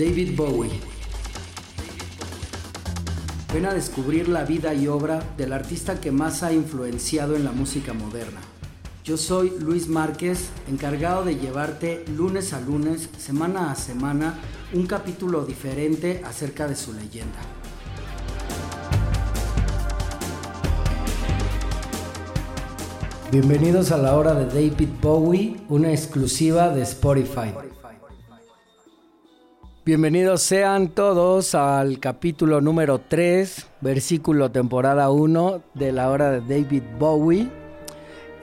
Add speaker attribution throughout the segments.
Speaker 1: David Bowie. Ven a descubrir la vida y obra del artista que más ha influenciado en la música moderna. Yo soy Luis Márquez, encargado de llevarte lunes a lunes, semana a semana, un capítulo diferente acerca de su leyenda. Bienvenidos a la hora de David Bowie, una exclusiva de Spotify. Bienvenidos sean todos al capítulo número 3, versículo temporada 1 de la hora de David Bowie.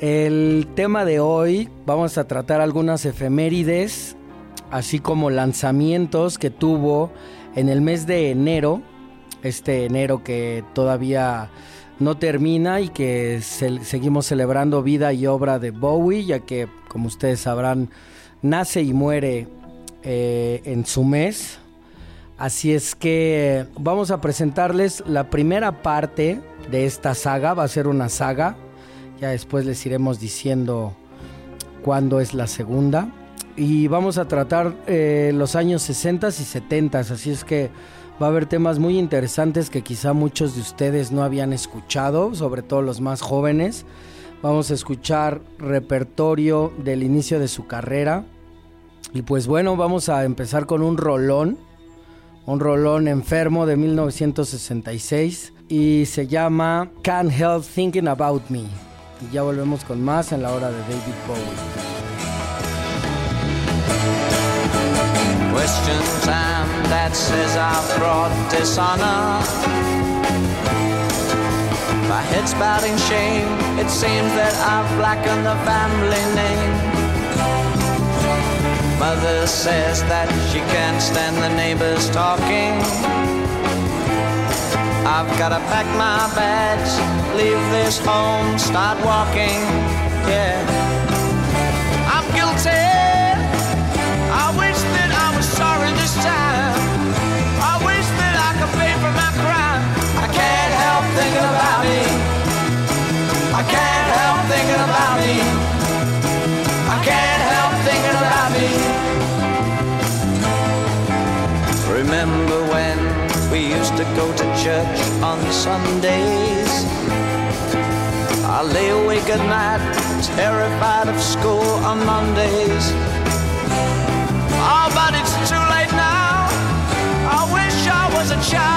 Speaker 1: El tema de hoy vamos a tratar algunas efemérides, así como lanzamientos que tuvo en el mes de enero, este enero que todavía no termina y que seguimos celebrando vida y obra de Bowie, ya que como ustedes sabrán, nace y muere eh, en su mes. Así es que vamos a presentarles la primera parte de esta saga. Va a ser una saga. Ya después les iremos diciendo cuándo es la segunda. Y vamos a tratar eh, los años 60 y 70. Así es que va a haber temas muy interesantes que quizá muchos de ustedes no habían escuchado, sobre todo los más jóvenes. Vamos a escuchar repertorio del inicio de su carrera y pues bueno, vamos a empezar con un rolón, un rolón enfermo de 1966 y se llama Can't Help Thinking About Me. Y ya volvemos con más en la hora de David Bowie. My head's bowed shame. It seems that I've blackened the family name. Mother says that she can't stand the neighbors talking. I've gotta pack my bags, leave this home, start walking. Yeah. I'm guilty. I wish that I was sorry this time. I wish that I could pay for my crime. I can't help thinking about me. I can't help thinking about me. We used to go to church on Sundays? I lay awake at night, terrified of school on Mondays. Oh, but it's too late now. I wish I was a child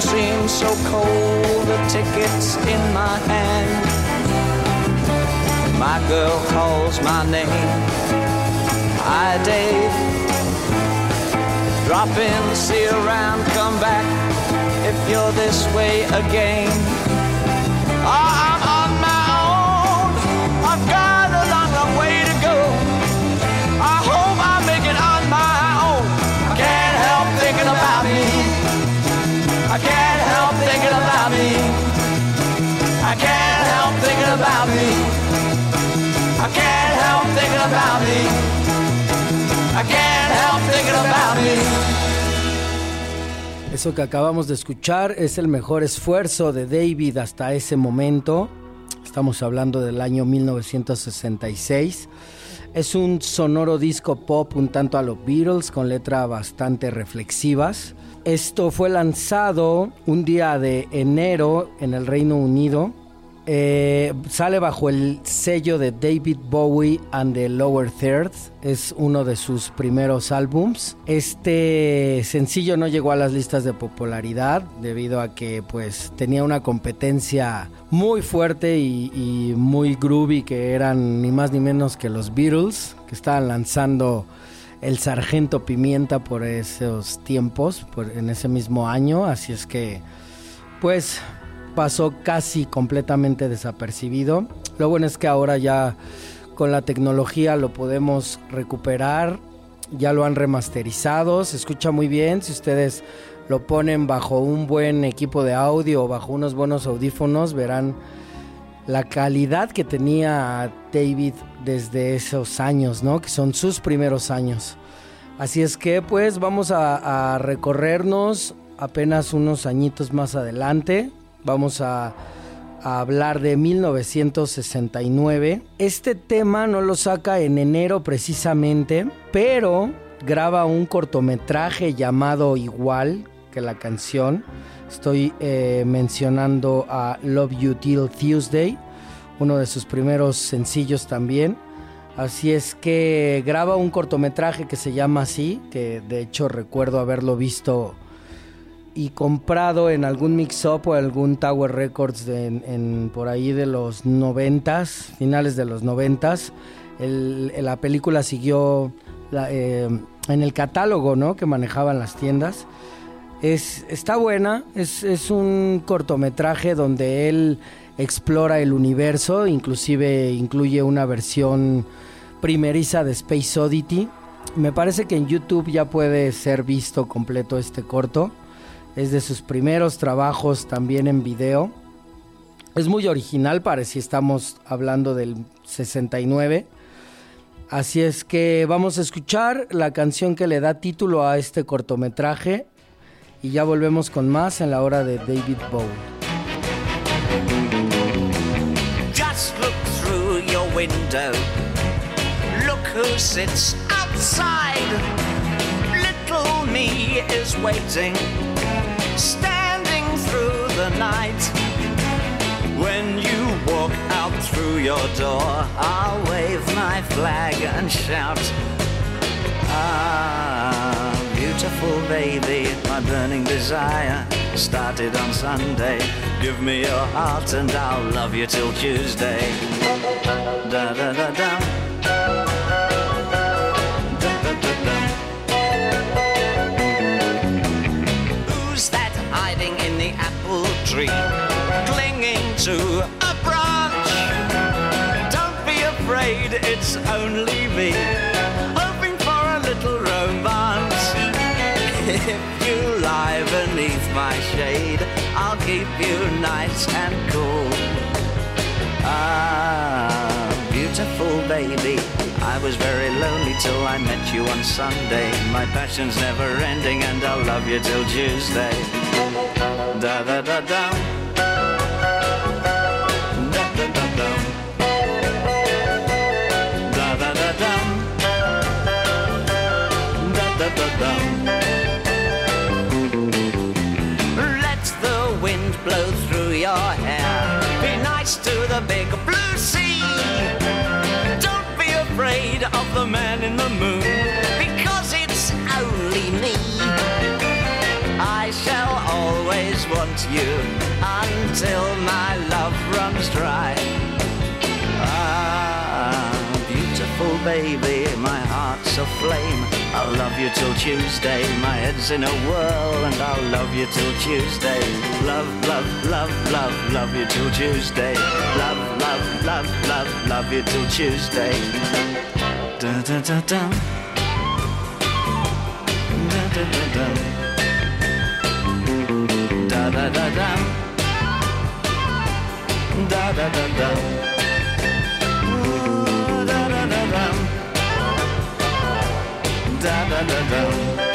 Speaker 1: seems so cold, the ticket's in my hand. My girl calls my name. Hi, Dave. Drop in, see around, come back if you're this way again. Eso que acabamos de escuchar es el mejor esfuerzo de David hasta ese momento. Estamos hablando del año 1966. Es un sonoro disco pop un tanto a los Beatles con letras bastante reflexivas. Esto fue lanzado un día de enero en el Reino Unido. Eh, sale bajo el sello de David Bowie and the Lower Third. Es uno de sus primeros álbums. Este sencillo no llegó a las listas de popularidad debido a que pues tenía una competencia muy fuerte y, y muy groovy que eran ni más ni menos que los Beatles que estaban lanzando el Sargento Pimienta por esos tiempos, en ese mismo año, así es que pues pasó casi completamente desapercibido. Lo bueno es que ahora ya con la tecnología lo podemos recuperar, ya lo han remasterizado, se escucha muy bien, si ustedes lo ponen bajo un buen equipo de audio o bajo unos buenos audífonos, verán la calidad que tenía David desde esos años, ¿no? Que son sus primeros años. Así es que pues vamos a, recorrernos apenas unos añitos más adelante. Vamos a, hablar de 1969. Este tema no lo saca en enero precisamente, pero graba un cortometraje llamado Igual que la canción. Estoy eh, mencionando a Love You Till Tuesday, uno de sus primeros sencillos también. Así es que graba un cortometraje que se llama así, que de hecho recuerdo haberlo visto y comprado en algún mix-up o algún Tower Records por ahí de los noventas, finales de los noventas. la película siguió eh, en el catálogo ¿no? que manejaban las tiendas es, está buena, es, un cortometraje donde él explora el universo, inclusive incluye una versión primeriza de Space Oddity. Me parece que en YouTube ya puede ser visto completo este corto. Es de sus primeros trabajos también en video. Es muy original para si estamos hablando del 69. Así es que vamos a escuchar la canción que le da título a este cortometraje y ya volvemos con más en la hora de David Bowie. Window. Look who sits outside. Little me is waiting, standing through the night. When you walk out through your door, I'll wave my flag and shout. Ah beautiful baby, my burning desire started on Sunday. Give me your heart and I'll love you till Tuesday. Da da da da. Who's that hiding in the apple tree, clinging to a branch? Don't be afraid, it's only me, hoping for a little romance. If you lie beneath my shade, I'll keep you nice and cool. Ah, beautiful baby. I was very lonely till I met you on Sunday. My passion's never ending, and I'll love you till Tuesday. Da da da da. Da man in the moon, because it's only me. I shall always want you until my love runs dry. Ah, beautiful baby, my heart's aflame. I'll love you till Tuesday. My head's in a whirl, and I'll love you till Tuesday. Love, love, love, love, love you till Tuesday. Love, love, love, love, love you till Tuesday. Da da da da. Da da da da. Da da da da. Da da da da. da da da da. Da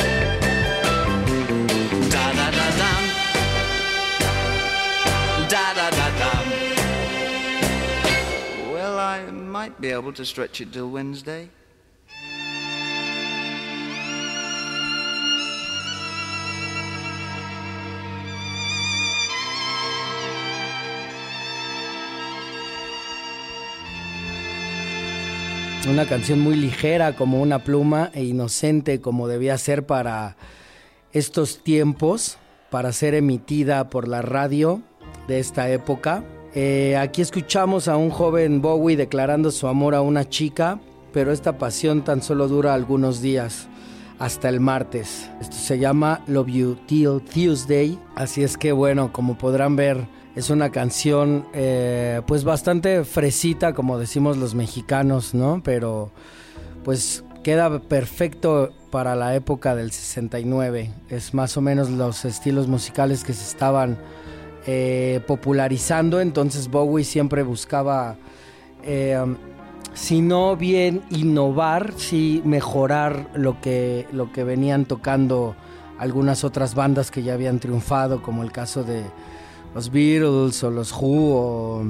Speaker 1: might be able to stretch it till Wednesday. Una canción muy ligera como una pluma e inocente como debía ser para estos tiempos, para ser emitida por la radio de esta época. Eh, aquí escuchamos a un joven Bowie declarando su amor a una chica, pero esta pasión tan solo dura algunos días hasta el martes. Esto se llama Love You Till Tuesday. Así es que bueno, como podrán ver, es una canción eh, pues bastante fresita, como decimos los mexicanos, ¿no? Pero pues queda perfecto para la época del 69. Es más o menos los estilos musicales que se estaban eh, popularizando. Entonces Bowie siempre buscaba... Eh, si no bien innovar, sí mejorar lo que, lo que venían tocando algunas otras bandas que ya habían triunfado, como el caso de los Beatles o los Who o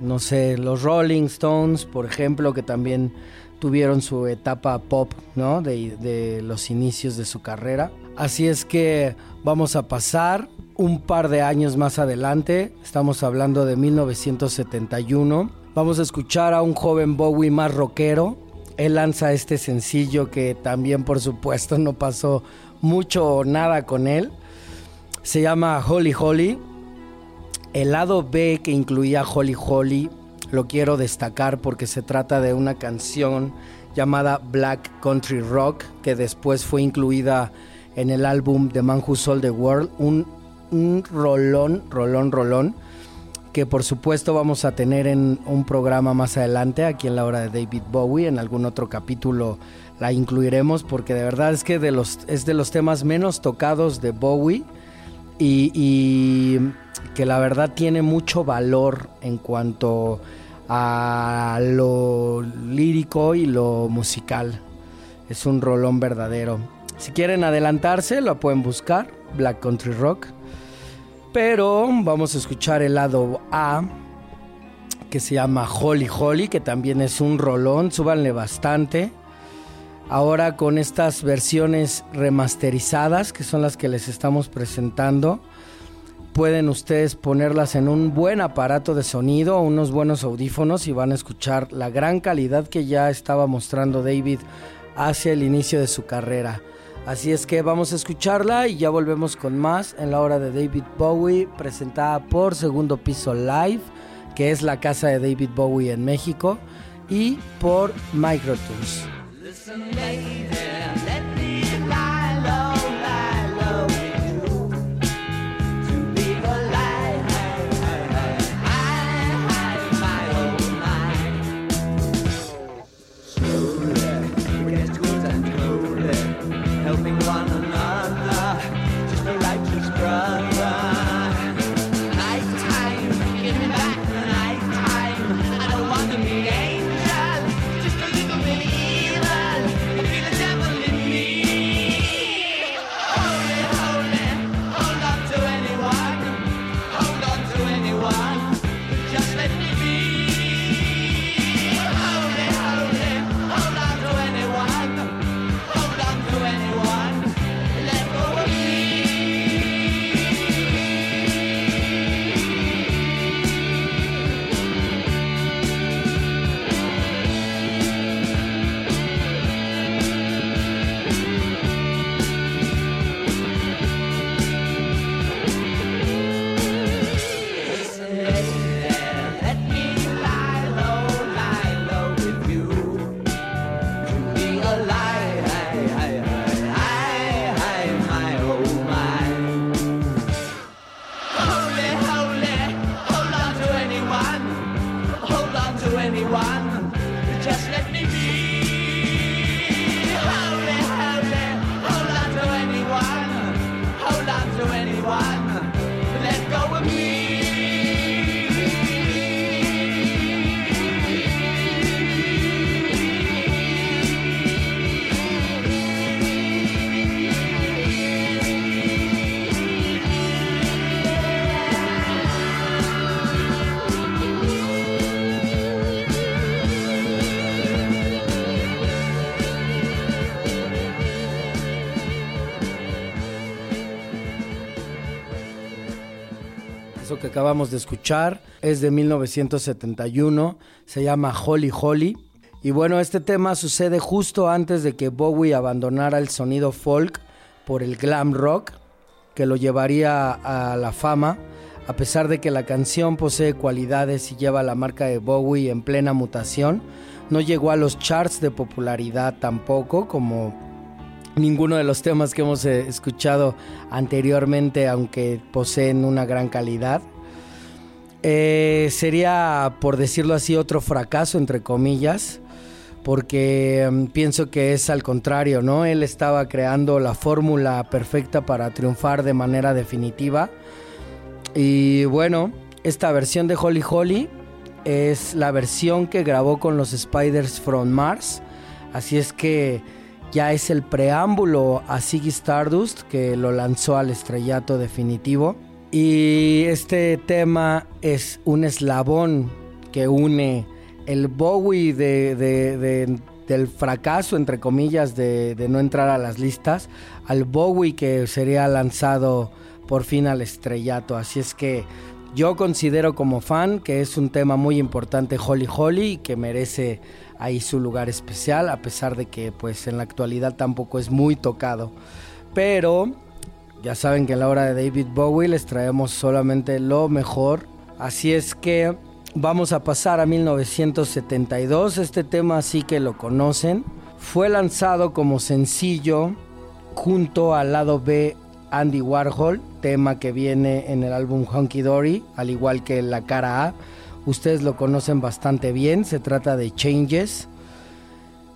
Speaker 1: no sé, los Rolling Stones, por ejemplo, que también tuvieron su etapa pop, ¿no? De los inicios de su carrera. Así es que vamos a pasar un par de años más adelante, estamos hablando de 1971 Vamos a escuchar a un joven Bowie más rockero. Él lanza este sencillo que también por supuesto no pasó mucho o nada con él. Se llama Holly Holly. El lado B que incluía Holly Holly lo quiero destacar porque se trata de una canción llamada Black Country Rock que después fue incluida en el álbum The Man Who Sold the World. Un rolón, rolón, rolón que por supuesto vamos a tener en un programa más adelante aquí en la hora de David Bowie, en algún otro capítulo la incluiremos porque de verdad es que de los, es de los temas menos tocados de Bowie y, y que la verdad tiene mucho valor en cuanto a lo lírico y lo musical. Es un rolón verdadero. Si quieren adelantarse, lo pueden buscar, Black Country Rock. Pero vamos a escuchar el lado A, que se llama Holly Holly, que también es un rolón, súbanle bastante. Ahora con estas versiones remasterizadas, que son las que les estamos presentando, pueden ustedes ponerlas en un buen aparato de sonido, unos buenos audífonos y van a escuchar la gran calidad que ya estaba mostrando David hacia el inicio de su carrera. Así es que vamos a escucharla y ya volvemos con más en la hora de David Bowie, presentada por Segundo Piso Live, que es la casa de David Bowie en México, y por Microtoons. Acabamos de escuchar es de 1971, se llama Holly Holly. Y bueno, este tema sucede justo antes de que Bowie abandonara el sonido folk por el glam rock, que lo llevaría a la fama, a pesar de que la canción posee cualidades y lleva la marca de Bowie en plena mutación. no llegó a los charts de popularidad tampoco, como ninguno de los temas que hemos eh, escuchado anteriormente, aunque poseen una gran calidad. Eh, sería, por decirlo así, otro fracaso, entre comillas, porque mm, pienso que es al contrario, ¿no? Él estaba creando la fórmula perfecta para triunfar de manera definitiva. Y bueno, esta versión de Holly Holly es la versión que grabó con los Spiders from Mars. Así es que ya es el preámbulo a Ziggy Stardust que lo lanzó al estrellato definitivo. Y este tema es un eslabón que une el Bowie del fracaso, entre comillas, de, de, no entrar a las listas, al Bowie que sería lanzado por fin al estrellato. Así es que yo considero como fan que es un tema muy importante Holly Holly que merece ahí su lugar especial, a pesar de que pues en la actualidad tampoco es muy tocado. Pero ya saben que en la hora de David Bowie les traemos solamente lo mejor. Así es que vamos a pasar a 1972. Este tema sí que lo conocen. Fue lanzado como sencillo junto al lado B Andy Warhol, tema que viene en el álbum Hunky Dory, al igual que la cara A. Ustedes lo conocen bastante bien, se trata de Changes.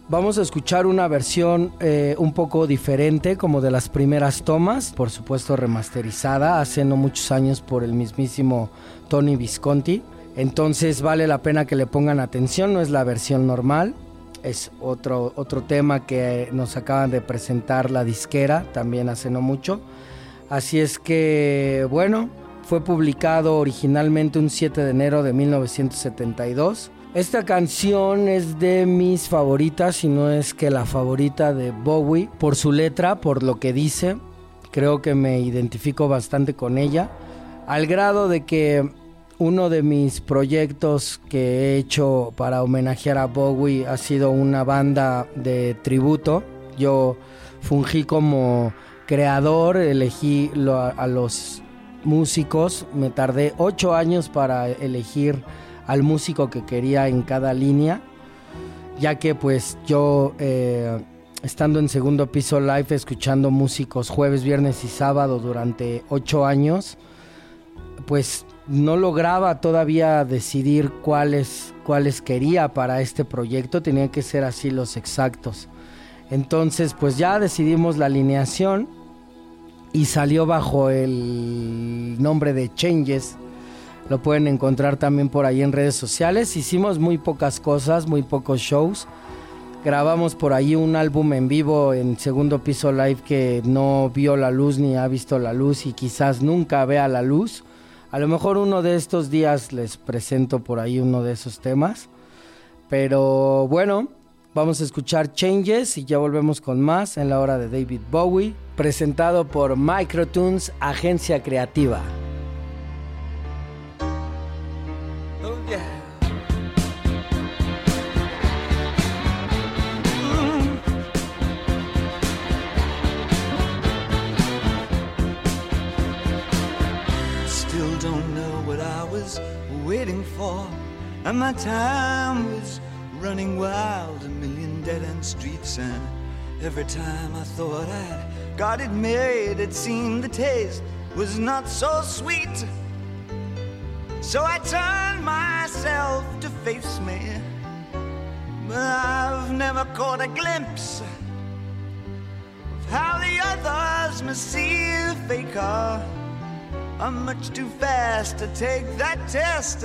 Speaker 1: Vamos a escuchar una versión eh, un poco diferente, como de las primeras tomas, por supuesto remasterizada, hace no muchos años por el mismísimo Tony Visconti. Entonces vale la pena que le pongan atención, no es la versión normal, es otro, otro tema que nos acaban de presentar la disquera, también hace no mucho. Así es que, bueno, fue publicado originalmente un 7 de enero de 1972 esta canción es de mis favoritas, si no es que la favorita de Bowie, por su letra, por lo que dice. Creo que me identifico bastante con ella, al grado de que uno de mis proyectos que he hecho para homenajear a Bowie ha sido una banda de tributo. Yo fungí como creador, elegí a los músicos, me tardé ocho años para elegir al músico que quería en cada línea, ya que pues yo eh, estando en segundo piso live escuchando músicos jueves, viernes y sábado durante ocho años, pues no lograba todavía decidir cuáles, cuáles quería para este proyecto, tenían que ser así los exactos. Entonces pues ya decidimos la alineación y salió bajo el nombre de Changes lo pueden encontrar también por ahí en redes sociales. Hicimos muy pocas cosas, muy pocos shows. Grabamos por ahí un álbum en vivo en segundo piso live que no vio la luz ni ha visto la luz y quizás nunca vea la luz. A lo mejor uno de estos días les presento por ahí uno de esos temas. Pero bueno, vamos a escuchar Changes y ya volvemos con más en la hora de David Bowie, presentado por Microtunes, agencia creativa.
Speaker 2: And my time was running wild, a million dead end streets. And every time I thought I'd got it made, it seemed the taste was not so sweet. So I turned myself to face me. But I've never caught a glimpse of how the others must see the faker. I'm much too fast to take that test.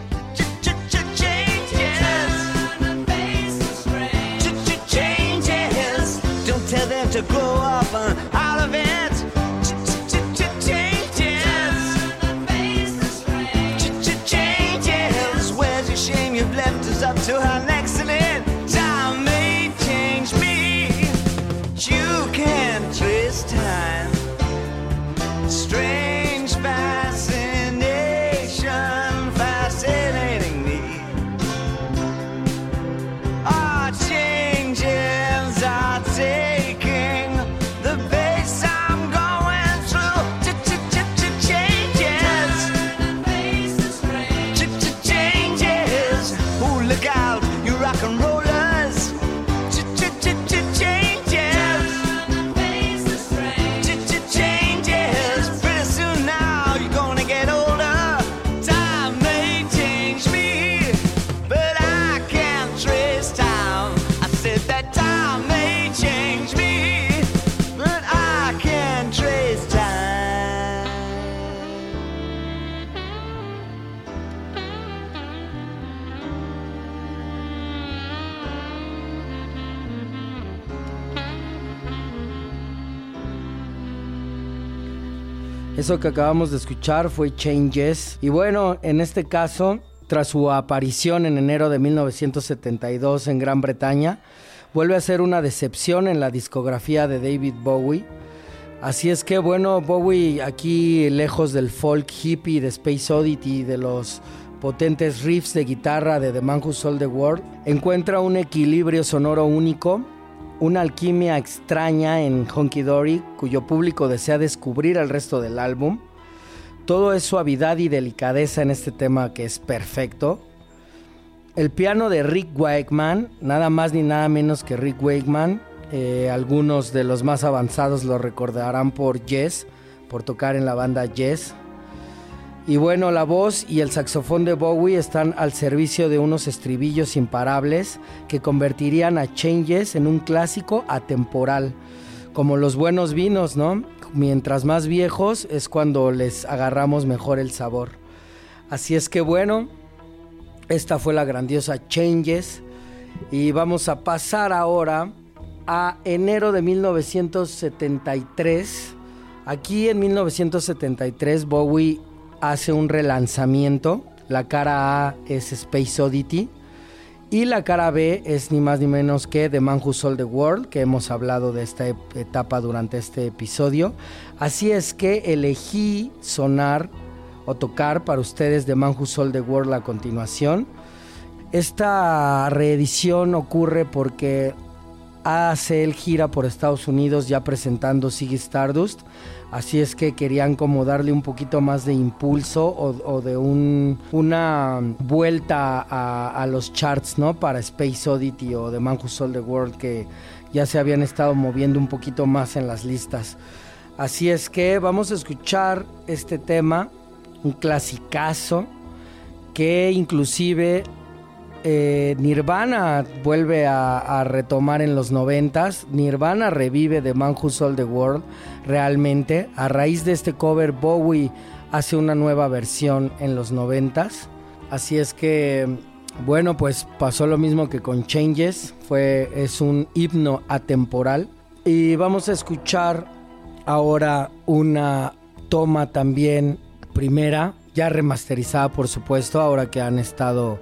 Speaker 2: To grow up out
Speaker 1: Eso que acabamos de escuchar fue Changes. Y bueno, en este caso, tras su aparición en enero de 1972 en Gran Bretaña, vuelve a ser una decepción en la discografía de David Bowie. Así es que bueno, Bowie aquí lejos del folk hippie de Space Oddity, de los potentes riffs de guitarra de The Man Who Sold the World, encuentra un equilibrio sonoro único una alquimia extraña en Honky Dory, cuyo público desea descubrir el resto del álbum. Todo es suavidad y delicadeza en este tema que es perfecto. El piano de Rick Wakeman, nada más ni nada menos que Rick Wakeman. eh, algunos de los más avanzados lo recordarán por Yes, por tocar en la banda Yes. Y bueno, la voz y el saxofón de Bowie están al servicio de unos estribillos imparables que convertirían a Changes en un clásico atemporal, como los buenos vinos, ¿no? Mientras más viejos es cuando les agarramos mejor el sabor. Así es que bueno, esta fue la grandiosa Changes y vamos a pasar ahora a enero de 1973. Aquí en 1973 Bowie hace un relanzamiento. La cara A es Space Oddity. Y la cara B es ni más ni menos que The Man Who Sold the World, que hemos hablado de esta etapa durante este episodio. Así es que elegí sonar o tocar para ustedes The Man Who Sold the World a continuación. Esta reedición ocurre porque hace el gira por Estados Unidos ya presentando Ziggy Stardust. Así es que querían como darle un poquito más de impulso o, de un- una vuelta a, a los charts, ¿no? Para Space Oddity o The Man Who Sold the World que ya se habían estado moviendo un poquito más en las listas. Así es que vamos a escuchar este tema, un clasicazo que inclusive eh, Nirvana vuelve a, retomar en los noventas. Nirvana revive The Man Who Sold the World realmente. A raíz de este cover, Bowie hace una nueva versión en los noventas. Así es que, bueno, pues pasó lo mismo que con Changes. Fue, es un himno atemporal. Y vamos a escuchar ahora una toma también primera, ya remasterizada por supuesto, ahora que han estado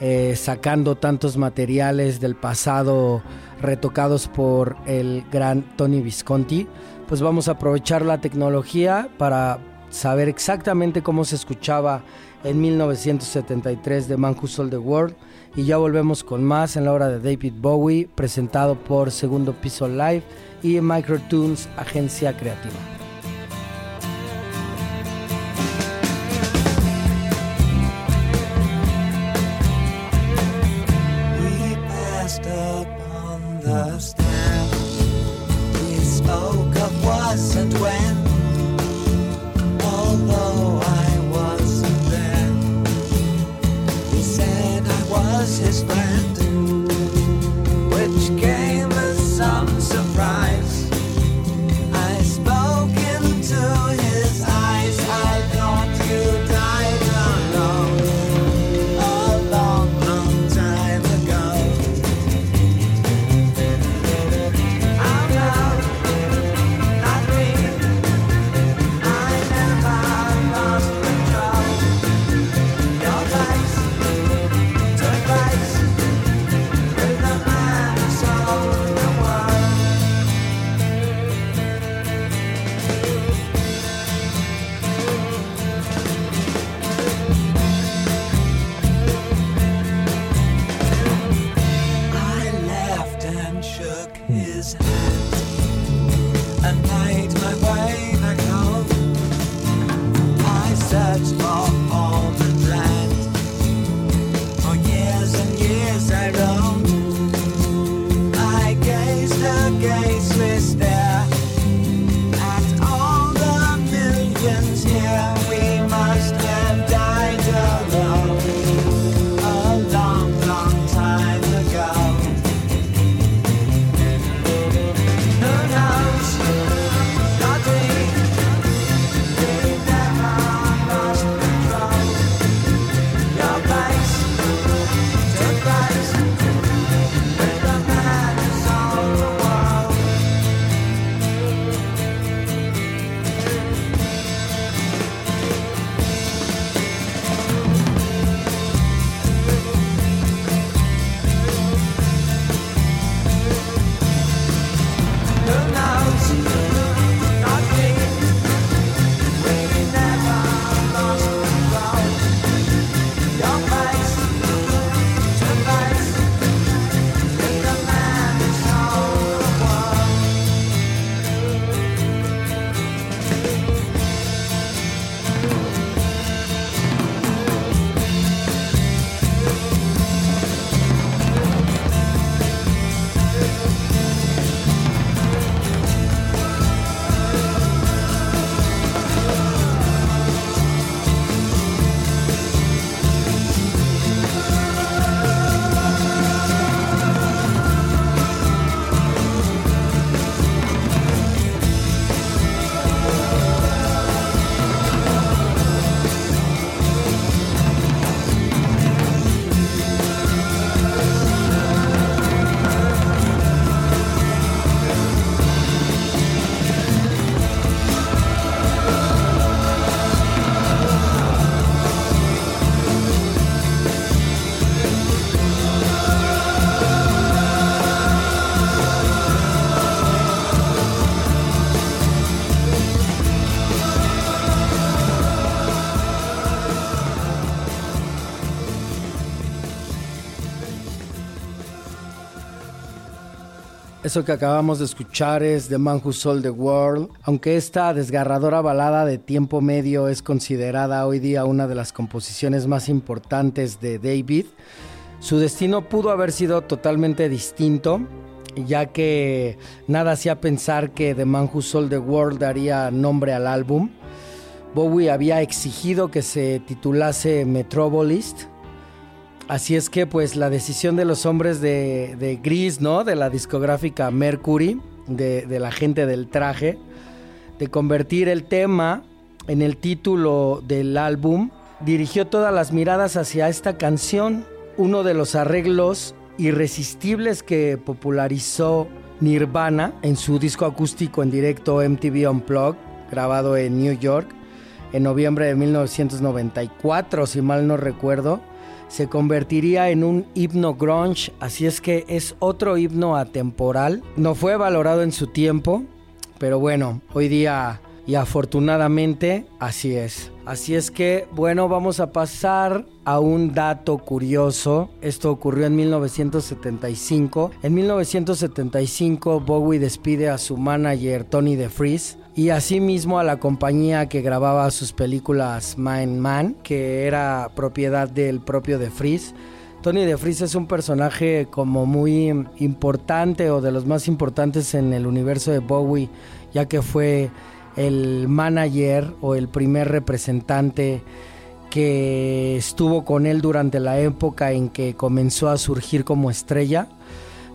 Speaker 1: eh, sacando tantos materiales del pasado retocados por el gran Tony Visconti, pues vamos a aprovechar la tecnología para saber exactamente cómo se escuchaba en 1973 de Man Who Sold the World y ya volvemos con más en la hora de David Bowie presentado por Segundo Piso Live y Microtunes Agencia Creativa.
Speaker 2: his plan.
Speaker 1: Eso que acabamos de escuchar es The Man Who Sold the World. Aunque esta desgarradora balada de tiempo medio es considerada hoy día una de las composiciones más importantes de David, su destino pudo haber sido totalmente distinto, ya que nada hacía pensar que The Man Who Sold the World daría nombre al álbum. Bowie había exigido que se titulase Metropolist, Así es que pues la decisión de los hombres de, de Gris, ¿no? De la discográfica Mercury, de, la gente del traje, de convertir el tema en el título del álbum, dirigió todas las miradas hacia esta canción, uno de los arreglos irresistibles que popularizó Nirvana en su disco acústico en directo MTV Unplugged, grabado en New York en noviembre de 1994, si mal no recuerdo se convertiría en un himno grunge, así es que es otro himno atemporal. No fue valorado en su tiempo, pero bueno, hoy día y afortunadamente así es. Así es que, bueno, vamos a pasar a un dato curioso. Esto ocurrió en 1975. En 1975 Bowie despide a su manager Tony DeFries y asimismo a la compañía que grababa sus películas Mind Man, que era propiedad del propio DeFries. Tony DeFries es un personaje como muy importante o de los más importantes en el universo de Bowie, ya que fue el manager o el primer representante que estuvo con él durante la época en que comenzó a surgir como estrella.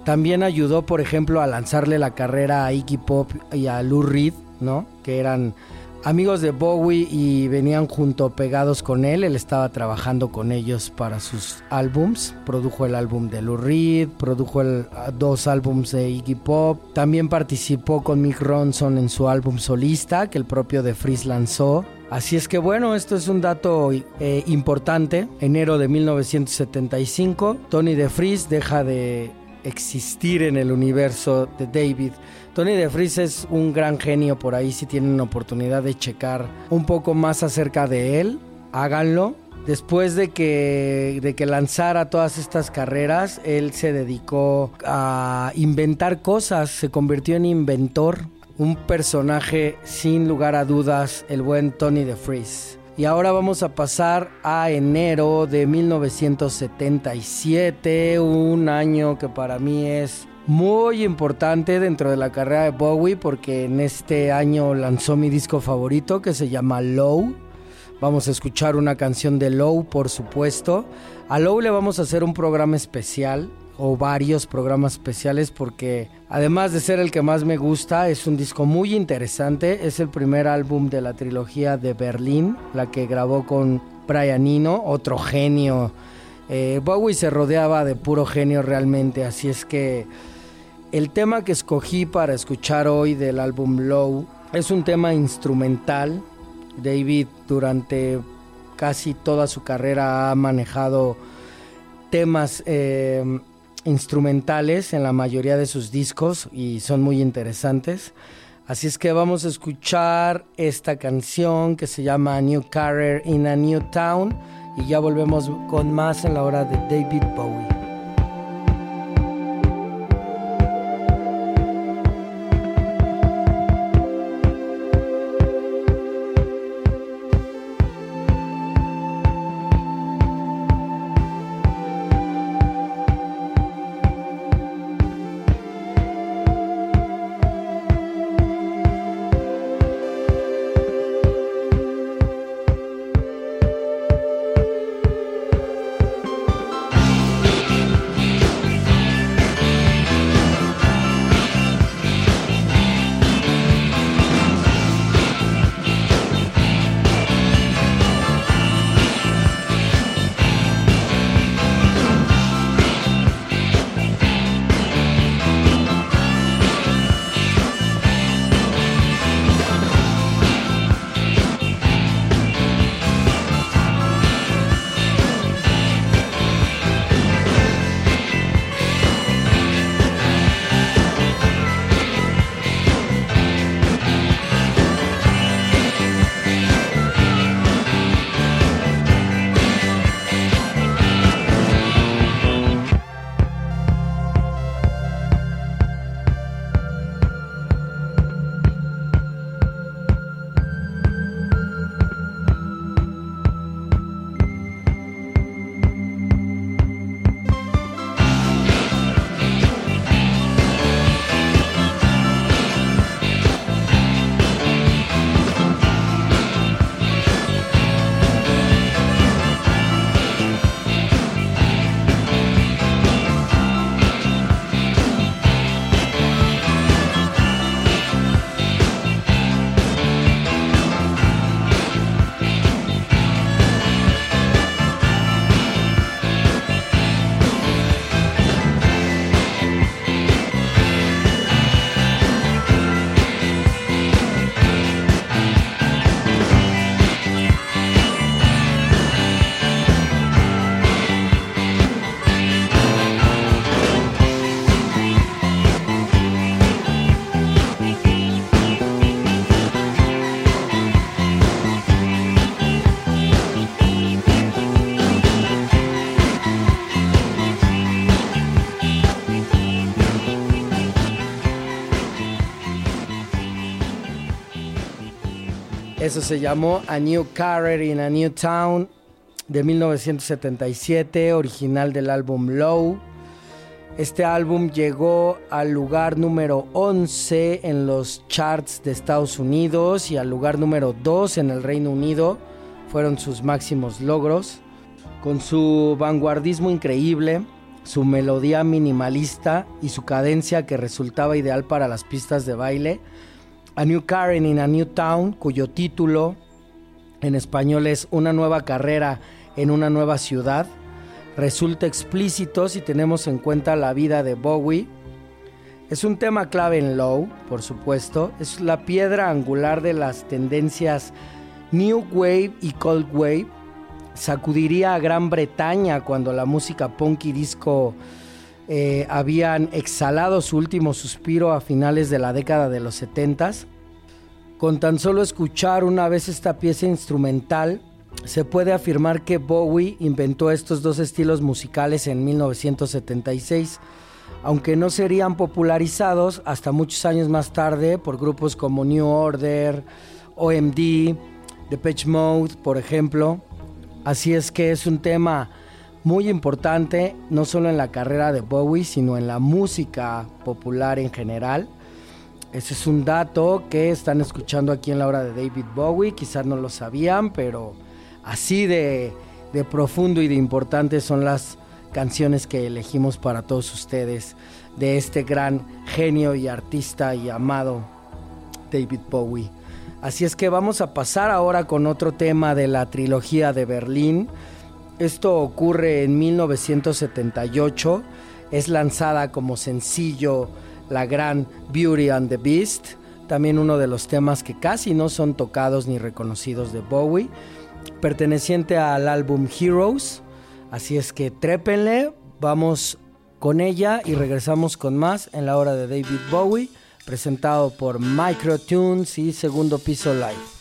Speaker 1: También ayudó, por ejemplo, a lanzarle la carrera a Iggy Pop y a Lou Reed, ¿no? Que eran amigos de Bowie y venían junto pegados con él. Él estaba trabajando con ellos para sus álbums. Produjo el álbum de Lou Reed, produjo el, dos álbums de Iggy Pop. También participó con Mick Ronson en su álbum solista que el propio de Freeze lanzó. Así es que bueno, esto es un dato eh, importante. Enero de 1975, Tony DeFries deja de existir en el universo de David. Tony DeFries es un gran genio por ahí si tienen oportunidad de checar un poco más acerca de él. háganlo. Después de que, de que lanzara todas estas carreras, él se dedicó a inventar cosas, se convirtió en inventor, un personaje sin lugar a dudas, el buen Tony DeFries. Y ahora vamos a pasar a enero de 1977, un año que para mí es muy importante dentro de la carrera de Bowie porque en este año lanzó mi disco favorito que se llama Low. Vamos a escuchar una canción de Low, por supuesto. A Low le vamos a hacer un programa especial o varios programas especiales porque además de ser el que más me gusta, es un disco muy interesante. Es el primer álbum de la trilogía de Berlín, la que grabó con Brian Eno, otro genio. Eh, Bowie se rodeaba de puro genio realmente, así es que el tema que escogí para escuchar hoy del álbum Low es un tema instrumental. David durante casi toda su carrera ha manejado temas eh, instrumentales en la mayoría de sus discos y son muy interesantes. Así es que vamos a escuchar esta canción que se llama New Career in a New Town y ya volvemos con más en la hora de David Bowie. Eso se llamó A New Career in a New Town de 1977, original del álbum Low. Este álbum llegó al lugar número 11 en los charts de Estados Unidos y al lugar número 2 en el Reino Unido. Fueron sus máximos logros. Con su vanguardismo increíble, su melodía minimalista y su cadencia que resultaba ideal para las pistas de baile, a New Karen in a New Town, cuyo título en español es Una nueva carrera en una nueva ciudad, resulta explícito si tenemos en cuenta la vida de Bowie. Es un tema clave en Low, por supuesto, es la piedra angular de las tendencias New Wave y Cold Wave. Sacudiría a Gran Bretaña cuando la música punk y disco eh, habían exhalado su último suspiro a finales de la década de los 70 Con tan solo escuchar una vez esta pieza instrumental, se puede afirmar que Bowie inventó estos dos estilos musicales en 1976, aunque no serían popularizados hasta muchos años más tarde por grupos como New Order, OMD, Depeche Mode, por ejemplo. Así es que es un tema muy importante, no solo en la carrera de Bowie, sino en la música popular en general. Ese es un dato que están escuchando aquí en la hora de David Bowie, quizás no lo sabían, pero así de, profundo y de importante son las canciones que elegimos para todos ustedes de este gran genio y artista y amado David Bowie. Así es que vamos a pasar ahora con otro tema de la trilogía de Berlín. Esto ocurre en 1978. Es lanzada como sencillo la gran Beauty and the Beast. También uno de los temas que casi no son tocados ni reconocidos de Bowie. Perteneciente al álbum Heroes. Así es que trépenle. Vamos con ella y regresamos con más en la hora de David Bowie presentado por Microtunes y Segundo Piso Live.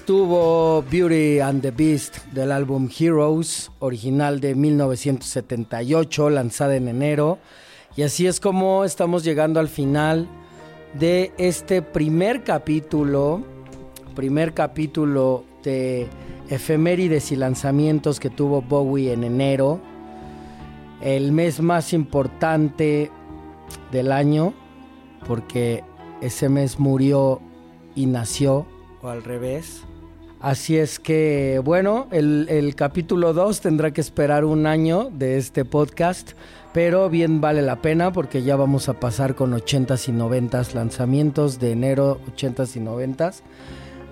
Speaker 1: Estuvo Beauty and the Beast del álbum Heroes, original de 1978, lanzada en enero. Y así es como estamos llegando al final de este primer capítulo, primer capítulo de efemérides y lanzamientos que tuvo Bowie en enero, el mes más importante del año, porque ese mes murió y nació, o al revés. Así es que, bueno, el, capítulo 2 tendrá que esperar un año de este podcast, pero bien vale la pena porque ya vamos a pasar con 80s y 90s lanzamientos de enero, 80s y 90s.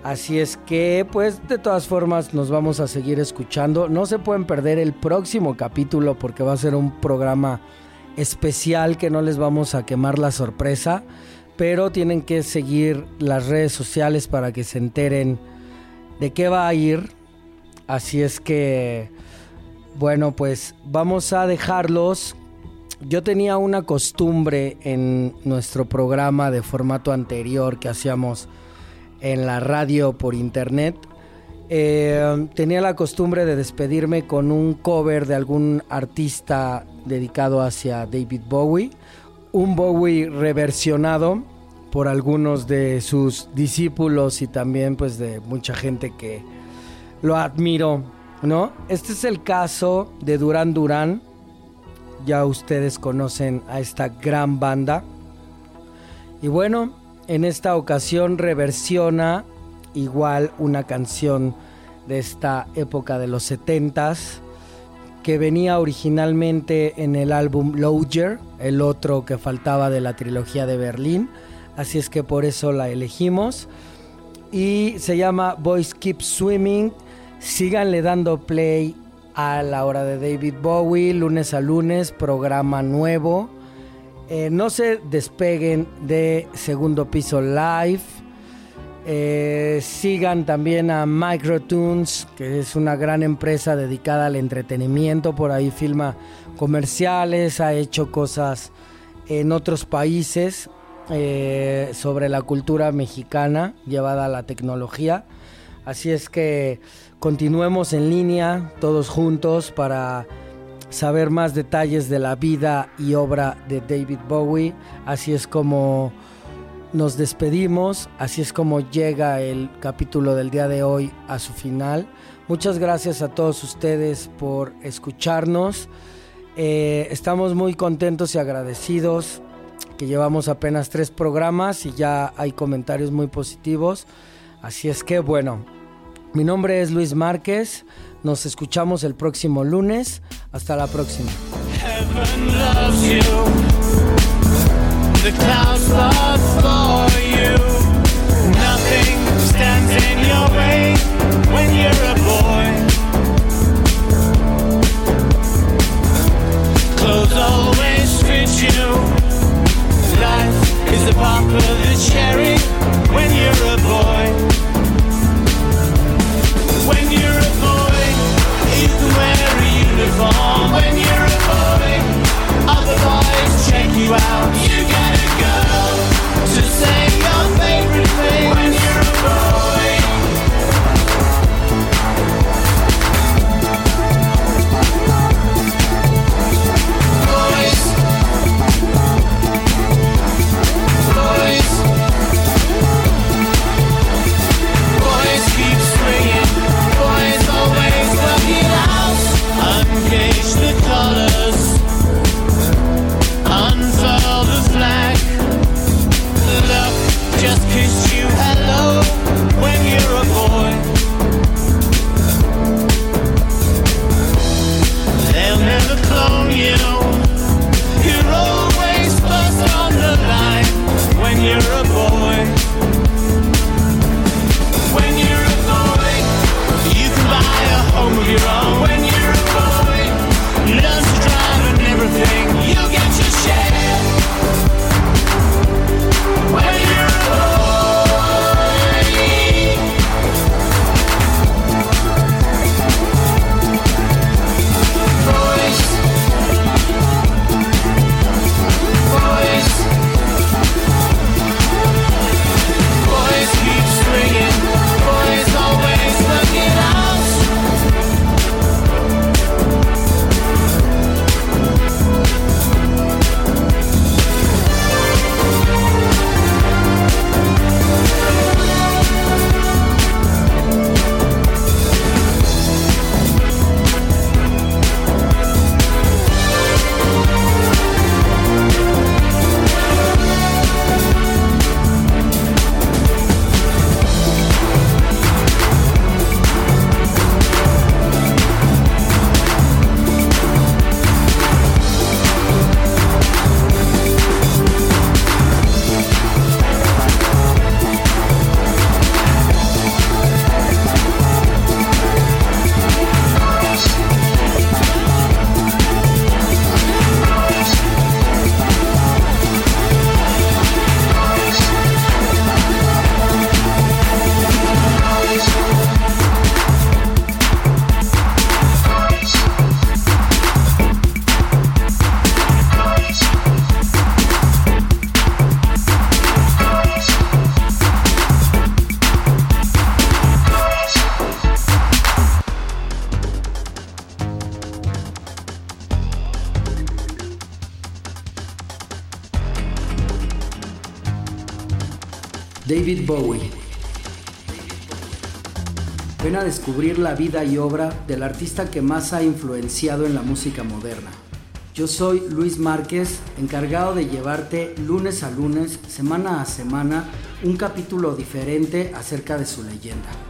Speaker 1: Así es que, pues, de todas formas, nos vamos a seguir escuchando. No se pueden perder el próximo capítulo porque va a ser un programa especial que no les vamos a quemar la sorpresa. Pero tienen que seguir las redes sociales para que se enteren de qué va a ir. Así es que, bueno, pues vamos a dejarlos. Yo tenía una costumbre en nuestro programa de formato anterior que hacíamos en la radio por internet. Eh, tenía la costumbre de despedirme con un cover de algún artista dedicado hacia David Bowie. Un Bowie reversionado por algunos de sus discípulos y también pues de mucha gente que lo admiro, ¿no? Este es el caso de Duran Duran. Ya ustedes conocen a esta gran banda. Y bueno, en esta ocasión reversiona igual una canción de esta época de los 70 que venía originalmente en el álbum Lodger, el otro que faltaba de la trilogía de Berlín, así es que por eso la elegimos y se llama Boys Keep Swimming. Síganle dando play a la hora de David Bowie, lunes a lunes, programa nuevo eh, no se despeguen de Segundo Piso Live. Eh, sigan también a Microtunes, que es una gran empresa dedicada al entretenimiento. Por ahí filma comerciales, ha hecho cosas en otros países eh, sobre la cultura mexicana llevada a la tecnología. Así es que continuemos en línea todos juntos para saber más detalles de la vida y obra de David Bowie. Así es como nos despedimos, así es como llega el capítulo del día de hoy a su final. Muchas gracias a todos ustedes por escucharnos. Eh, estamos muy contentos y agradecidos que llevamos apenas tres programas y ya hay comentarios muy positivos. Así es que bueno, mi nombre es Luis Márquez. Nos escuchamos el próximo lunes. Hasta la próxima. Always fit you. Life is a pop of the cherry when you're a boy. When you're a boy, you can wear a uniform when you're a boy. Other boys check you out. You gotta go to say your la vida y obra del artista que más ha influenciado en la música moderna. Yo soy Luis Márquez, encargado de llevarte lunes a lunes, semana a semana, un capítulo diferente acerca de su leyenda.